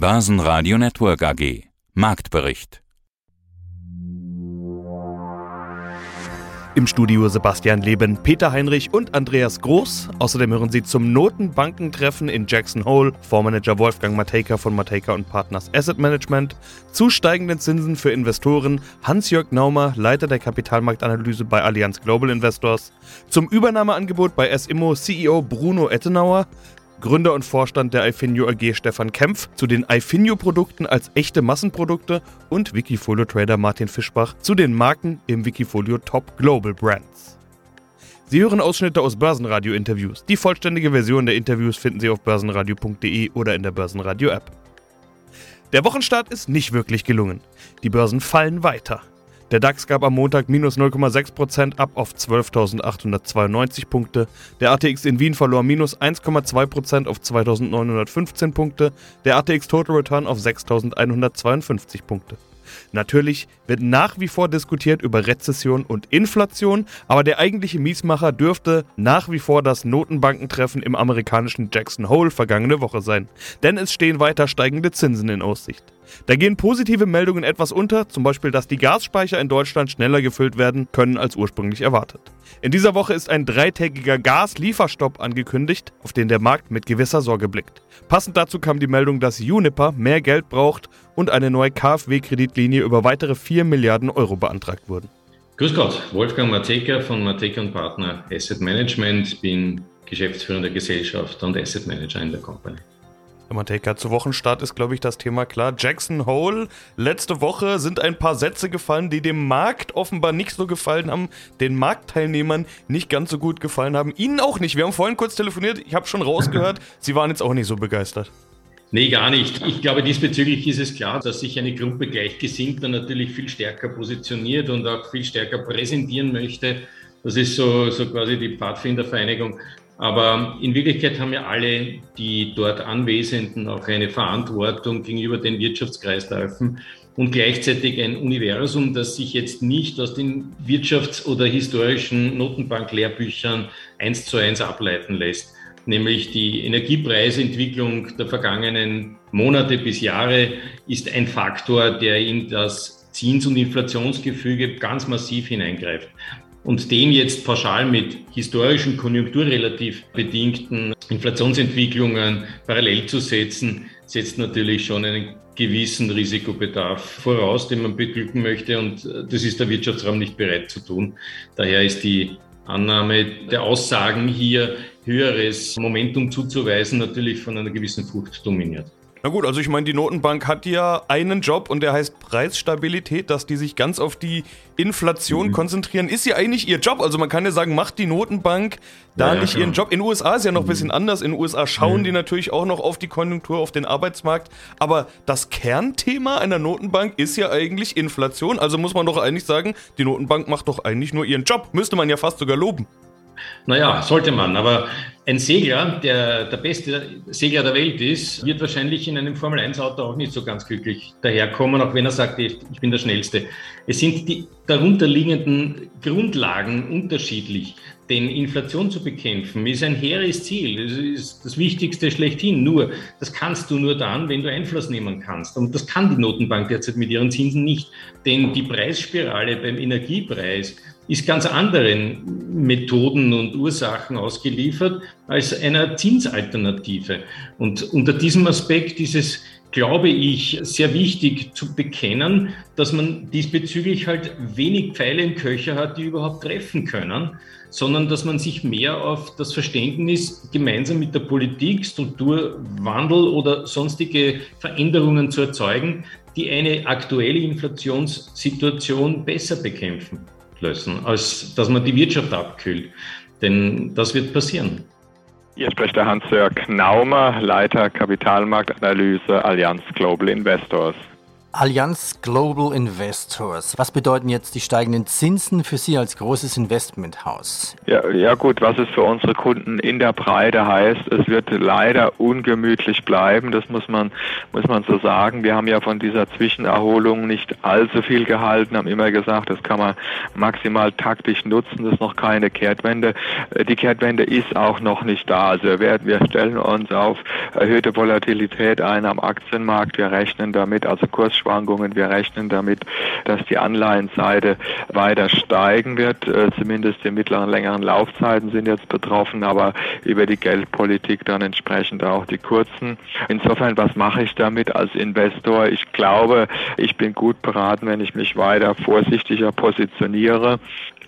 Börsenradio Network AG Marktbericht. Im Studio Sebastian Leben, Peter Heinrich und Andreas Groß. Außerdem hören Sie zum Notenbankentreffen in Jackson Hole Vormanager Wolfgang Matejka von Matejka und Partners Asset Management, zu steigenden Zinsen für Investoren Hans-Jörg Naumer, Leiter der Kapitalmarktanalyse bei Allianz Global Investors, zum Übernahmeangebot bei SIMO CEO Bruno Ettenauer, Gründer und Vorstand der iFinio AG Stefan Kempf zu den iFinio-Produkten als echte Massenprodukte und Wikifolio-Trader Martin Fischbach zu den Marken im Wikifolio Top Global Brands. Sie hören Ausschnitte aus Börsenradio-Interviews. Die vollständige Version der Interviews finden Sie auf börsenradio.de oder in der Börsenradio-App. Der Wochenstart ist nicht wirklich gelungen. Die Börsen fallen weiter. Der DAX gab am Montag minus 0,6% ab auf 12.892 Punkte. Der ATX in Wien verlor minus 1,2% auf 2.915 Punkte. Der ATX Total Return auf 6.152 Punkte. Natürlich wird nach wie vor diskutiert über Rezession und Inflation, aber der eigentliche Miesmacher dürfte nach wie vor das Notenbankentreffen im amerikanischen Jackson Hole vergangene Woche sein. Denn es stehen weiter steigende Zinsen in Aussicht. Da gehen positive Meldungen etwas unter, zum Beispiel, dass die Gasspeicher in Deutschland schneller gefüllt werden können als ursprünglich erwartet. In dieser Woche ist ein dreitägiger Gaslieferstopp angekündigt, auf den der Markt mit gewisser Sorge blickt. Passend dazu kam die Meldung, dass Uniper mehr Geld braucht und eine neue KfW-Kreditlinie über weitere 4 Milliarden Euro beantragt wurden. Grüß Gott, Wolfgang Mateka von Mateka und Partner Asset Management, bin geschäftsführender Gesellschaft und Asset Manager in der Company. Mateka, zu Wochenstart ist, glaube ich, das Thema klar. Jackson Hole, letzte Woche sind ein paar Sätze gefallen, die dem Markt offenbar nicht so gefallen haben, den Marktteilnehmern nicht ganz so gut gefallen haben. Ihnen auch nicht. Wir haben vorhin kurz telefoniert, ich habe schon rausgehört, Sie waren jetzt auch nicht so begeistert. Nee, gar nicht. Ich glaube, diesbezüglich ist es klar, dass sich eine Gruppe Gleichgesinnter natürlich viel stärker positioniert und auch viel stärker präsentieren möchte. Das ist so, so quasi die Pfadfindervereinigung. Aber in Wirklichkeit haben ja alle, die dort Anwesenden, auch eine Verantwortung gegenüber den Wirtschaftskreisläufen und gleichzeitig ein Universum, das sich jetzt nicht aus den wirtschafts- oder historischen Notenbank-Lehrbüchern eins zu eins ableiten lässt. Nämlich die Energiepreisentwicklung der vergangenen Monate bis Jahre ist ein Faktor, der in das Zins- und Inflationsgefüge ganz massiv hineingreift. Und den jetzt pauschal mit historischen, konjunkturrelativ bedingten Inflationsentwicklungen parallel zu setzen, setzt natürlich schon einen gewissen Risikobedarf voraus, den man beglücken möchte. Und das ist der Wirtschaftsraum nicht bereit zu tun. Daher ist die Annahme der Aussagen hier höheres Momentum zuzuweisen natürlich von einer gewissen Furcht dominiert. Na gut, also ich meine, die Notenbank hat ja einen Job und der heißt Preisstabilität, dass die sich ganz auf die Inflation mhm. konzentrieren, ist ja eigentlich ihr Job. Also man kann ja sagen, macht die Notenbank da ja, ja, nicht ihren Job. In den USA ist ja noch ein bisschen mhm. anders. In den USA schauen mhm. die natürlich auch noch auf die Konjunktur, auf den Arbeitsmarkt. Aber das Kernthema einer Notenbank ist ja eigentlich Inflation. Also muss man doch eigentlich sagen, die Notenbank macht doch eigentlich nur ihren Job. Müsste man ja fast sogar loben. Naja, sollte man. Aber ein Segler, der der beste Segler der Welt ist, wird wahrscheinlich in einem Formel-1-Auto auch nicht so ganz glücklich daherkommen, auch wenn er sagt, ich bin der Schnellste. Es sind die darunterliegenden Grundlagen unterschiedlich. Denn Inflation zu bekämpfen ist ein hehres Ziel. Das ist das Wichtigste schlechthin. Nur, das kannst du nur dann, wenn du Einfluss nehmen kannst. Und das kann die Notenbank derzeit mit ihren Zinsen nicht. Denn die Preisspirale beim Energiepreis ist ganz anderen Methoden und Ursachen ausgeliefert als einer Zinsalternative. Und unter diesem Aspekt ist es, glaube ich, sehr wichtig zu bekennen, dass man diesbezüglich halt wenig Pfeile im Köcher hat, die überhaupt treffen können, sondern dass man sich mehr auf das Verständnis gemeinsam mit der Politik, Strukturwandel oder sonstige Veränderungen zu erzeugen, die eine aktuelle Inflationssituation besser bekämpfen lösen, als dass man die Wirtschaft abkühlt. Denn das wird passieren. Hier spricht der Hans-Jörg Naumer, Leiter Kapitalmarktanalyse Allianz Global Investors. Allianz Global Investors. Was bedeuten jetzt die steigenden Zinsen für Sie als großes Investmenthaus? Ja, ja gut, was es für unsere Kunden in der Breite heißt, es wird leider ungemütlich bleiben, das muss man, muss man so sagen. Wir haben ja von dieser Zwischenerholung nicht allzu viel gehalten, haben immer gesagt, das kann man maximal taktisch nutzen, das ist noch keine Kehrtwende. Die Kehrtwende ist auch noch nicht da. Also wir, wir stellen uns auf erhöhte Volatilität ein am Aktienmarkt, wir rechnen damit, also Kurs Kursschwankungen. Wir rechnen damit, dass die Anleihenseite weiter steigen wird. Äh, zumindest die mittleren, längeren Laufzeiten sind jetzt betroffen, aber über die Geldpolitik dann entsprechend auch die kurzen. Insofern, was mache ich damit als Investor? Ich glaube, ich bin gut beraten, wenn ich mich weiter vorsichtiger positioniere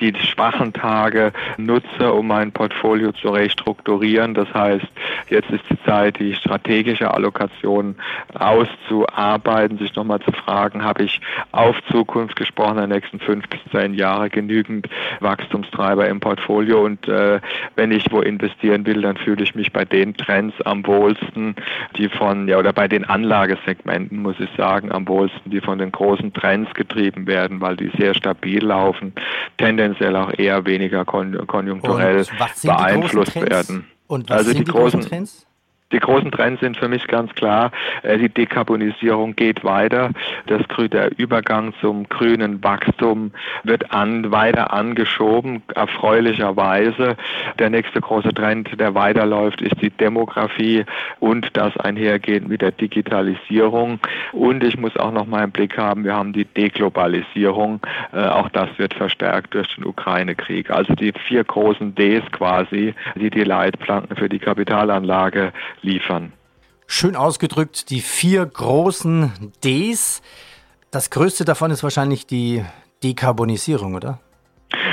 die schwachen Tage nutze, um mein Portfolio zu restrukturieren. Das heißt, jetzt ist die Zeit, die strategische Allokation auszuarbeiten, sich nochmal zu fragen, habe ich auf Zukunft gesprochen, in den nächsten fünf bis zehn Jahre genügend Wachstumstreiber im Portfolio und äh, wenn ich wo investieren will, dann fühle ich mich bei den Trends am wohlsten, die von, ja, oder bei den Anlagesegmenten, muss ich sagen, am wohlsten, die von den großen Trends getrieben werden, weil die sehr stabil laufen. Tendenz tendenziell auch eher weniger konjunkturell beeinflusst werden. Und was also sind die, die großen Trends? Die großen Trends sind für mich ganz klar, äh, die Dekarbonisierung geht weiter. Das, der Übergang zum grünen Wachstum wird an, weiter angeschoben, erfreulicherweise. Der nächste große Trend, der weiterläuft, ist die Demografie und das einhergeht mit der Digitalisierung. Und ich muss auch noch mal im Blick haben, wir haben die Deglobalisierung. Äh, auch das wird verstärkt durch den Ukraine-Krieg. Also die vier großen Ds quasi, die die Leitplanken für die Kapitalanlage liefern. Schön ausgedrückt, die vier großen Ds. Das größte davon ist wahrscheinlich die Dekarbonisierung, oder?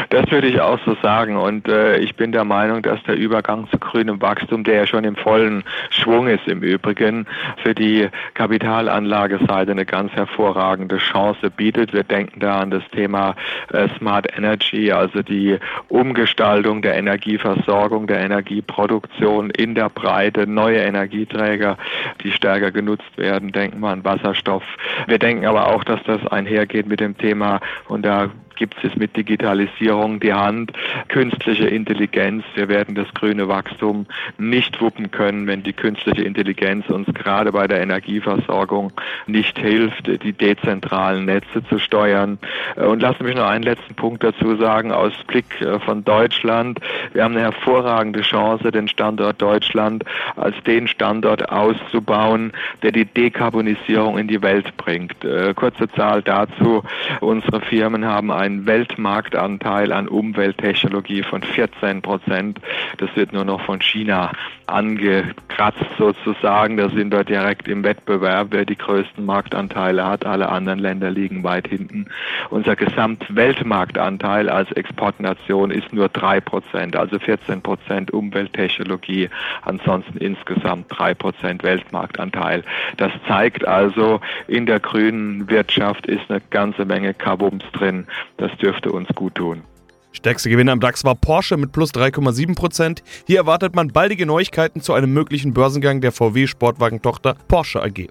Das würde ich auch so sagen. Und äh, ich bin der Meinung, dass der Übergang zu grünem Wachstum, der ja schon im vollen Schwung ist im Übrigen, für die Kapitalanlageseite eine ganz hervorragende Chance bietet. Wir denken da an das Thema äh, Smart Energy, also die Umgestaltung der Energieversorgung, der Energieproduktion in der Breite, neue Energieträger, die stärker genutzt werden. Denken wir an Wasserstoff. Wir denken aber auch, dass das einhergeht mit dem Thema, und da gibt es mit Digitalisierung die Hand, künstliche Intelligenz. Wir werden das grüne Wachstum nicht wuppen können, wenn die künstliche Intelligenz uns gerade bei der Energieversorgung nicht hilft, die dezentralen Netze zu steuern. Und lassen Sie mich noch einen letzten Punkt dazu sagen, aus Blick äh, von Deutschland. Wir haben eine hervorragende Chance, den Standort Deutschland als den Standort auszubauen, der die Dekarbonisierung in die Welt bringt. Äh, kurze Zahl dazu. Unsere Firmen haben ein einen Weltmarktanteil an Umwelttechnologie von 14 Prozent. Das wird nur noch von China angekratzt sozusagen. Da sind wir direkt im Wettbewerb, wer die größten Marktanteile hat. Alle anderen Länder liegen weit hinten. Unser Gesamtweltmarktanteil als Exportnation ist nur 3 Prozent, also 14 Prozent Umwelttechnologie, ansonsten insgesamt 3 Prozent Weltmarktanteil. Das zeigt also, in der grünen Wirtschaft ist eine ganze Menge Kabums drin. Das dürfte uns gut tun. Stärkste Gewinner im DAX war Porsche mit plus 3,7%. Hier erwartet man baldige Neuigkeiten zu einem möglichen Börsengang der VW-Sportwagentochter Porsche AG.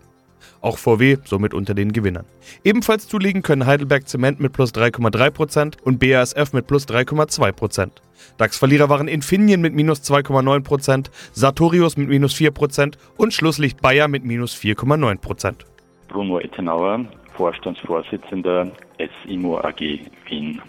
Auch VW somit unter den Gewinnern. Ebenfalls zulegen können Heidelberg Zement mit plus 3,3% und BASF mit plus 3,2%. DAX-Verlierer waren Infineon mit minus 2,9%, Sartorius mit minus 4% und Schlusslicht Bayer mit minus 4,9%. Bruno Ettenauer, Vorstandsvorsitzender SIMO AG Wien.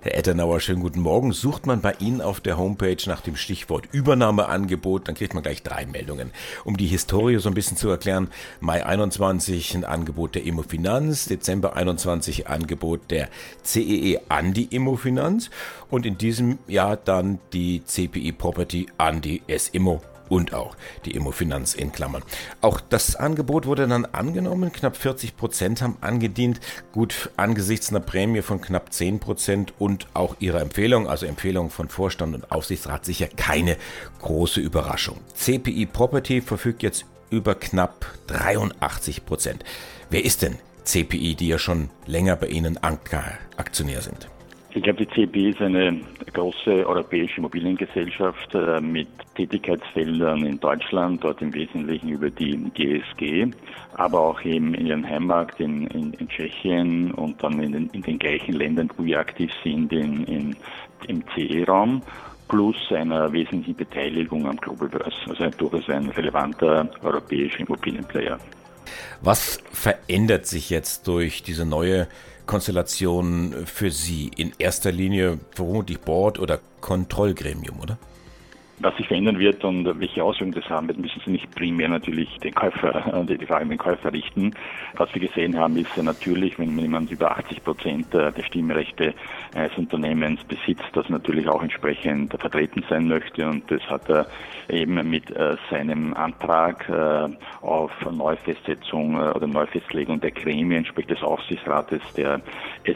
Herr Ettenauer, schönen guten Morgen. Sucht man bei Ihnen auf der Homepage nach dem Stichwort Übernahmeangebot, dann kriegt man gleich drei Meldungen. Um die Historie so ein bisschen zu erklären, Mai 21 ein Angebot der Immofinanz, Dezember 21 Angebot der CEE e an die Immofinanz und in diesem Jahr dann die CPI Property an die S-Immo und auch die Immofinanz in Klammern. Auch das Angebot wurde dann angenommen. Knapp 40 Prozent haben angedient. Gut, angesichts einer Prämie von knapp 10 Prozent und auch ihrer Empfehlung, also Empfehlung von Vorstand und Aufsichtsrat, sicher keine große Überraschung. CPI Property verfügt jetzt über knapp 83 Prozent. Wer ist denn CPI, die ja schon länger bei Ihnen Anker Aktionär sind? Ich glaube, die CEP ist eine große europäische Immobiliengesellschaft äh, mit Tätigkeitsfeldern in Deutschland, dort im Wesentlichen über die GSG, aber auch eben in ihrem Heimmarkt in, in, in Tschechien und dann in den, in den, gleichen Ländern, wo wir aktiv sind, in, in im CE-Raum plus einer wesentlichen Beteiligung am Global Börse, also durchaus ein relevanter europäischer Immobilienplayer. Was verändert sich jetzt durch diese neue Konstellation für Sie? In erster Linie vermutlich Board oder Kontrollgremium, oder? Was sich verändern wird und welche Auswirkungen das haben wird, müssen Sie nicht primär natürlich den Käufer, die Frage an den Käufer richten. Was wir gesehen haben, ist natürlich, wenn jemand über 80 Prozent der Stimmrechte eines Unternehmens besitzt, das natürlich auch entsprechend vertreten sein möchte und das hat er eben mit äh, seinem Antrag äh, auf Neufestsetzung äh, oder Neufestlegung der Gremien, sprich des Aufsichtsrates der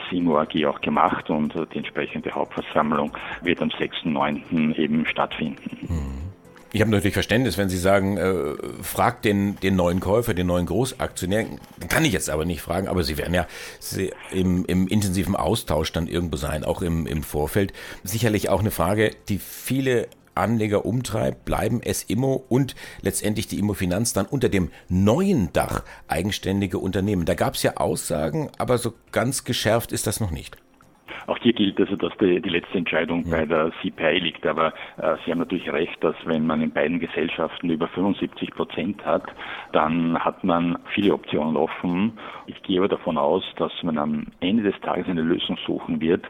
SIMO AG auch gemacht und die entsprechende Hauptversammlung wird am 6.9. eben stattfinden. Ich habe natürlich Verständnis, wenn Sie sagen, äh, fragt den, den neuen Käufer, den neuen Großaktionär. Kann ich jetzt aber nicht fragen, aber Sie werden ja im, im intensiven Austausch dann irgendwo sein, auch im, im Vorfeld. Sicherlich auch eine Frage, die viele Anleger umtreibt, bleiben es Immo und letztendlich die Immofinanz dann unter dem neuen Dach eigenständige Unternehmen. Da gab es ja Aussagen, aber so ganz geschärft ist das noch nicht. Auch hier gilt also, dass die, die letzte Entscheidung bei der CPI liegt. Aber äh, Sie haben natürlich recht, dass wenn man in beiden Gesellschaften über 75 Prozent hat, dann hat man viele Optionen offen. Ich gehe aber davon aus, dass man am Ende des Tages eine Lösung suchen wird,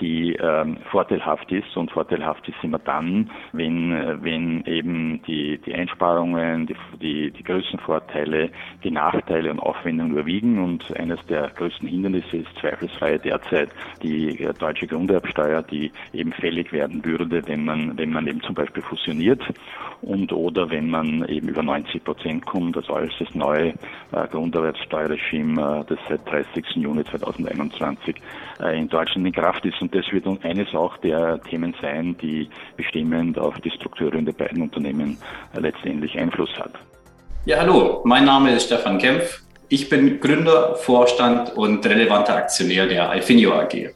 die ähm, vorteilhaft ist. Und vorteilhaft ist immer dann, wenn, äh, wenn eben die, die Einsparungen, die, die, die größten Vorteile, die Nachteile und Aufwendungen überwiegen. Und eines der größten Hindernisse ist zweifelsfrei derzeit die äh, deutsche Grunderbsteuer, die eben fällig werden würde, wenn man, wenn man eben zum Beispiel fusioniert und oder wenn man eben über 90 Prozent kommt, also als das neue äh, Grunderwerbsteuerregime, äh, das seit 30. Juni 2021 äh, in Deutschland in Kraft ist. Und das wird eines auch der Themen sein, die bestimmend auf die Strukturen der beiden Unternehmen letztendlich Einfluss hat. Ja, hallo, mein Name ist Stefan Kempf. Ich bin Gründer, Vorstand und relevanter Aktionär der Alfinio AG.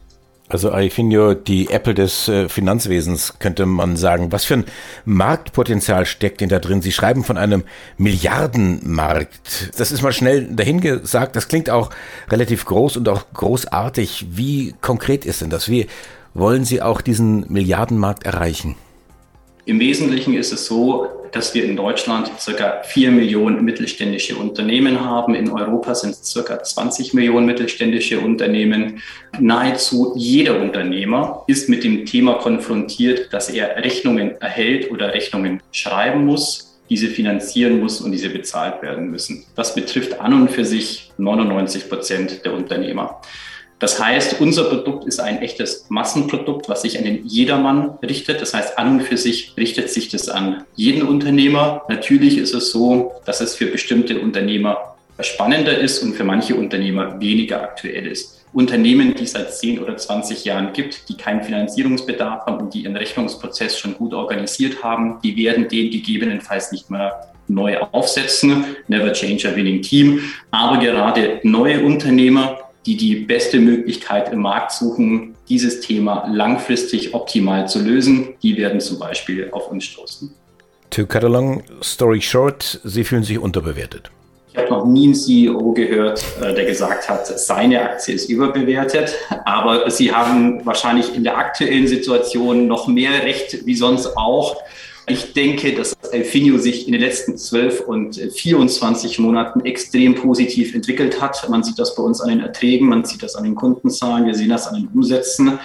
Also Aifinio, die Apple des äh, Finanzwesens, könnte man sagen. Was für ein Marktpotenzial steckt denn da drin? Sie schreiben von einem Milliardenmarkt. Das ist mal schnell dahingesagt. Das klingt auch relativ groß und auch großartig. Wie konkret ist denn das? Wie wollen Sie auch diesen Milliardenmarkt erreichen? Im Wesentlichen ist es so, dass wir in Deutschland circa vier Millionen mittelständische Unternehmen haben. In Europa sind es circa 20 Millionen mittelständische Unternehmen. Nahezu jeder Unternehmer ist mit dem Thema konfrontiert, dass er Rechnungen erhält oder Rechnungen schreiben muss, diese finanzieren muss und diese bezahlt werden müssen. Das betrifft an und für sich 99 Prozent der Unternehmer. Das heißt, unser Produkt ist ein echtes Massenprodukt, was sich an den Jedermann richtet. Das heißt, an und für sich richtet sich das an jeden Unternehmer. Natürlich ist es so, dass es für bestimmte Unternehmer spannender ist und für manche Unternehmer weniger aktuell ist. Unternehmen, die es seit 10 oder 20 Jahren gibt, die keinen Finanzierungsbedarf haben und die ihren Rechnungsprozess schon gut organisiert haben, die werden den gegebenenfalls nicht mehr neu aufsetzen. Never change a winning team. Aber gerade neue Unternehmer, die die beste Möglichkeit im Markt suchen, dieses Thema langfristig optimal zu lösen. Die werden zum Beispiel auf uns stoßen. To cut a long story short, Sie fühlen sich unterbewertet. Ich habe noch nie einen CEO gehört, äh, der gesagt hat, seine Aktie ist überbewertet. Aber Sie haben wahrscheinlich in der aktuellen Situation noch mehr Recht wie sonst auch. Ich denke, dass Alfinio sich in den letzten 12 und 24 Monaten extrem positiv entwickelt hat. Man sieht das bei uns an den Erträgen, man sieht das an den Kundenzahlen, wir sehen das an den Umsätzen.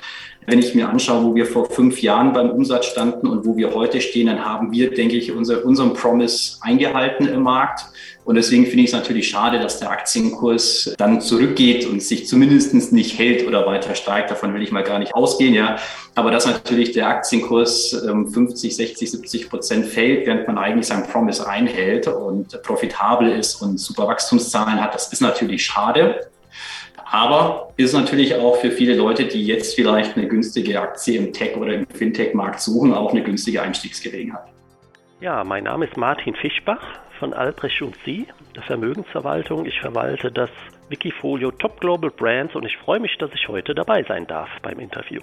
Wenn ich mir anschaue, wo wir vor fünf Jahren beim Umsatz standen und wo wir heute stehen, dann haben wir, denke ich, unser, unseren Promise eingehalten im Markt. Und deswegen finde ich es natürlich schade, dass der Aktienkurs dann zurückgeht und sich zumindest nicht hält oder weiter steigt. Davon will ich mal gar nicht ausgehen, ja. Aber dass natürlich der Aktienkurs 50, 60, 70 Prozent fällt, während man eigentlich sein Promise einhält und profitabel ist und super Wachstumszahlen hat, das ist natürlich schade. Aber ist natürlich auch für viele Leute, die jetzt vielleicht eine günstige Aktie im Tech- oder im Fintech-Markt suchen, auch eine günstige Einstiegsgelegenheit. Ja, mein Name ist Martin Fischbach von Albrecht und Sie, der Vermögensverwaltung. Ich verwalte das Wikifolio Top Global Brands und ich freue mich, dass ich heute dabei sein darf beim Interview.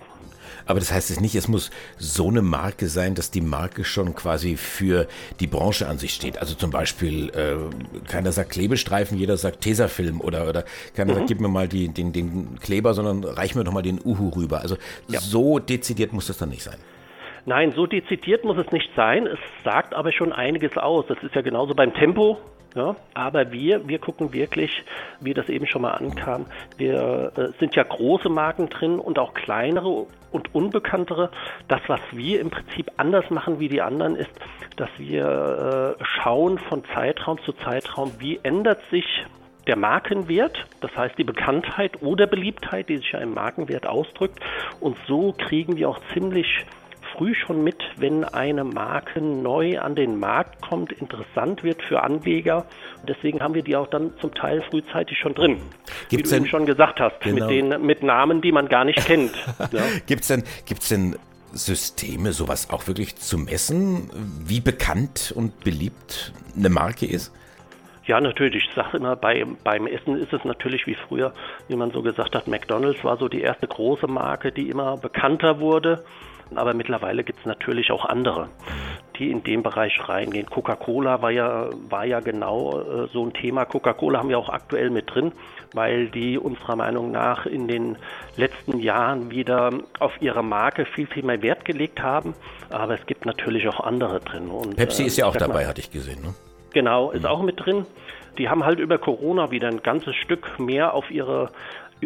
Aber das heißt es nicht, es muss so eine Marke sein, dass die Marke schon quasi für die Branche an sich steht. Also zum Beispiel, äh, keiner sagt Klebestreifen, jeder sagt Tesafilm oder, oder keiner mhm. sagt, gib mir mal die, den, den Kleber, sondern reich mir doch mal den Uhu rüber. Also ja. so dezidiert muss das dann nicht sein. Nein, so dezidiert muss es nicht sein. Es sagt aber schon einiges aus. Das ist ja genauso beim Tempo. Ja, aber wir, wir gucken wirklich, wie das eben schon mal ankam, wir äh, sind ja große Marken drin und auch kleinere und unbekanntere. Das, was wir im Prinzip anders machen wie die anderen, ist, dass wir äh, schauen von Zeitraum zu Zeitraum, wie ändert sich der Markenwert, das heißt die Bekanntheit oder Beliebtheit, die sich ja im Markenwert ausdrückt. Und so kriegen wir auch ziemlich früh schon mit, wenn eine Marke neu an den Markt kommt, interessant wird für Anleger. Deswegen haben wir die auch dann zum Teil frühzeitig schon drin. Gibt's wie du denn, schon gesagt hast, genau. mit, den, mit Namen, die man gar nicht kennt. ja. Gibt es denn, gibt's denn Systeme, sowas auch wirklich zu messen, wie bekannt und beliebt eine Marke ist? Ja, natürlich. Ich sage immer, bei, beim Essen ist es natürlich wie früher, wie man so gesagt hat, McDonald's war so die erste große Marke, die immer bekannter wurde. Aber mittlerweile gibt es natürlich auch andere, die in dem Bereich reingehen. Coca-Cola war ja, war ja genau äh, so ein Thema. Coca-Cola haben wir auch aktuell mit drin, weil die unserer Meinung nach in den letzten Jahren wieder auf ihre Marke viel, viel mehr Wert gelegt haben. Aber es gibt natürlich auch andere drin. Und, Pepsi äh, ist ja auch dabei, mal, hatte ich gesehen. Ne? Genau, ist mhm. auch mit drin. Die haben halt über Corona wieder ein ganzes Stück mehr auf ihre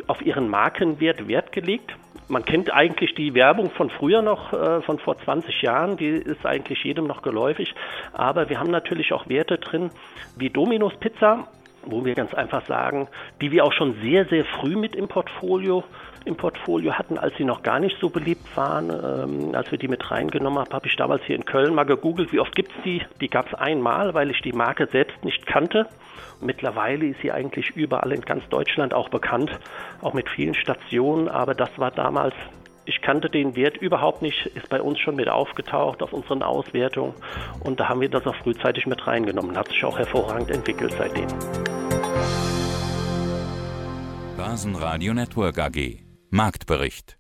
auf ihren Markenwert Wert gelegt. Man kennt eigentlich die Werbung von früher noch, äh, von vor 20 Jahren, die ist eigentlich jedem noch geläufig. Aber wir haben natürlich auch Werte drin, wie Domino's Pizza, wo wir ganz einfach sagen, die wir auch schon sehr, sehr früh mit im Portfolio im Portfolio hatten, als sie noch gar nicht so beliebt waren. Ähm, als wir die mit reingenommen haben, habe ich damals hier in Köln mal gegoogelt, wie oft gibt es die. Die gab es einmal, weil ich die Marke selbst nicht kannte. Mittlerweile ist sie eigentlich überall in ganz Deutschland auch bekannt, auch mit vielen Stationen. Aber das war damals ich kannte den Wert überhaupt nicht, ist bei uns schon mit aufgetaucht auf unseren Auswertungen und da haben wir das auch frühzeitig mit reingenommen. Hat sich auch hervorragend entwickelt seitdem. Basen Radio Network AG Marktbericht